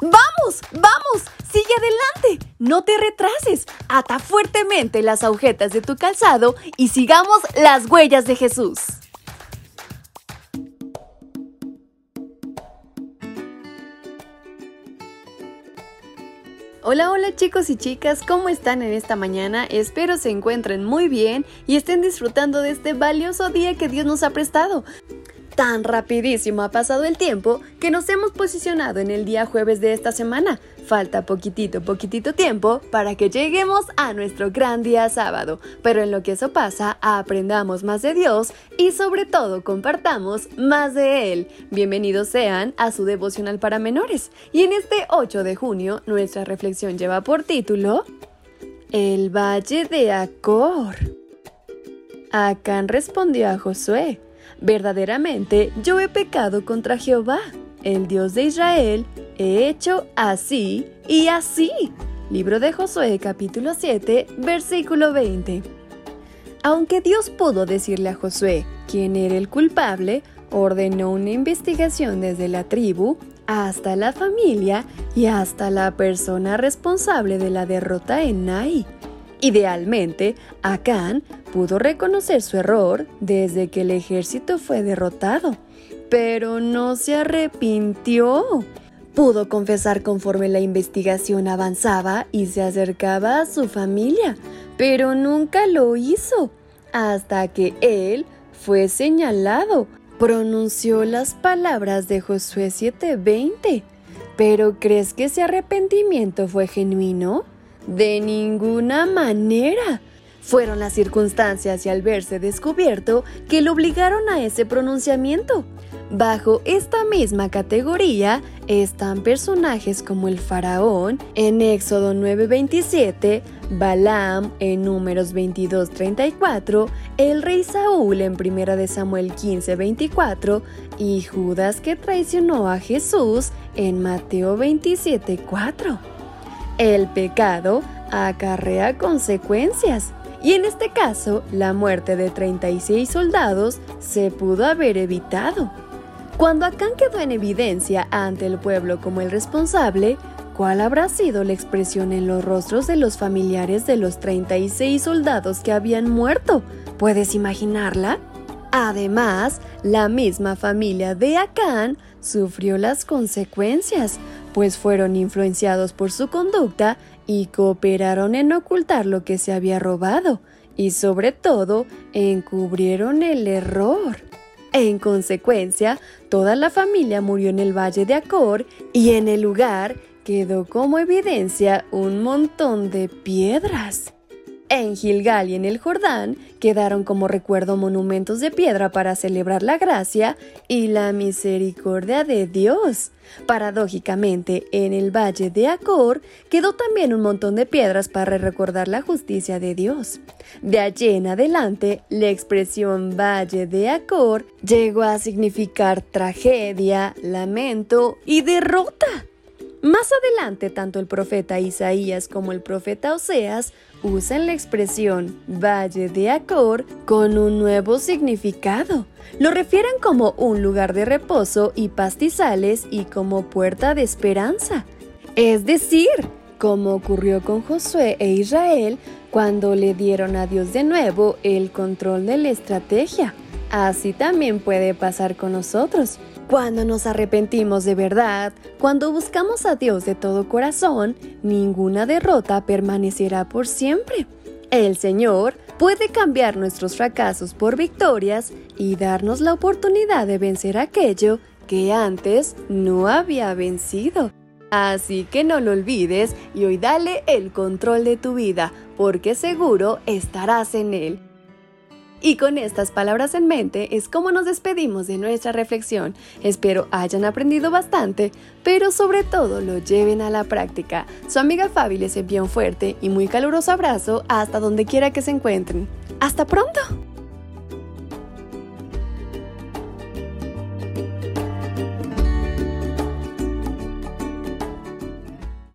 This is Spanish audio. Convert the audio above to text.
¡Vamos! ¡Vamos! ¡Sigue adelante! No te retrases. Ata fuertemente las agujetas de tu calzado y sigamos las huellas de Jesús. Hola, hola chicos y chicas, ¿cómo están en esta mañana? Espero se encuentren muy bien y estén disfrutando de este valioso día que Dios nos ha prestado. Tan rapidísimo ha pasado el tiempo que nos hemos posicionado en el día jueves de esta semana. Falta poquitito, poquitito tiempo para que lleguemos a nuestro gran día sábado. Pero en lo que eso pasa, aprendamos más de Dios y sobre todo compartamos más de Él. Bienvenidos sean a su devocional para menores. Y en este 8 de junio, nuestra reflexión lleva por título El Valle de Acor. Acán respondió a Josué. Verdaderamente yo he pecado contra Jehová, el Dios de Israel, he hecho así y así. Libro de Josué capítulo 7, versículo 20. Aunque Dios pudo decirle a Josué quién era el culpable, ordenó una investigación desde la tribu hasta la familia y hasta la persona responsable de la derrota en Nai. Idealmente, Acán pudo reconocer su error desde que el ejército fue derrotado, pero no se arrepintió. Pudo confesar conforme la investigación avanzaba y se acercaba a su familia, pero nunca lo hizo, hasta que él fue señalado. Pronunció las palabras de Josué 7:20. ¿Pero crees que ese arrepentimiento fue genuino? De ninguna manera. Fueron las circunstancias y al verse descubierto que lo obligaron a ese pronunciamiento. Bajo esta misma categoría están personajes como el faraón en Éxodo 9:27, Balaam en Números 22:34, el rey Saúl en 1 de Samuel 15:24 y Judas que traicionó a Jesús en Mateo 27:4. El pecado acarrea consecuencias. Y en este caso, la muerte de 36 soldados se pudo haber evitado. Cuando Acán quedó en evidencia ante el pueblo como el responsable, ¿cuál habrá sido la expresión en los rostros de los familiares de los 36 soldados que habían muerto? ¿Puedes imaginarla? Además, la misma familia de Acán sufrió las consecuencias, pues fueron influenciados por su conducta y cooperaron en ocultar lo que se había robado, y sobre todo encubrieron el error. En consecuencia, toda la familia murió en el valle de Acor y en el lugar quedó como evidencia un montón de piedras. En Gilgal y en el Jordán quedaron como recuerdo monumentos de piedra para celebrar la gracia y la misericordia de Dios. Paradójicamente, en el valle de Acor quedó también un montón de piedras para recordar la justicia de Dios. De allí en adelante, la expresión valle de Acor llegó a significar tragedia, lamento y derrota. Más adelante, tanto el profeta Isaías como el profeta Oseas usan la expresión Valle de Acor con un nuevo significado. Lo refieren como un lugar de reposo y pastizales y como puerta de esperanza. Es decir, como ocurrió con Josué e Israel cuando le dieron a Dios de nuevo el control de la estrategia. Así también puede pasar con nosotros. Cuando nos arrepentimos de verdad, cuando buscamos a Dios de todo corazón, ninguna derrota permanecerá por siempre. El Señor puede cambiar nuestros fracasos por victorias y darnos la oportunidad de vencer aquello que antes no había vencido. Así que no lo olvides y hoy dale el control de tu vida, porque seguro estarás en él. Y con estas palabras en mente es como nos despedimos de nuestra reflexión. Espero hayan aprendido bastante, pero sobre todo lo lleven a la práctica. Su amiga Fabi les envía un fuerte y muy caluroso abrazo hasta donde quiera que se encuentren. ¡Hasta pronto!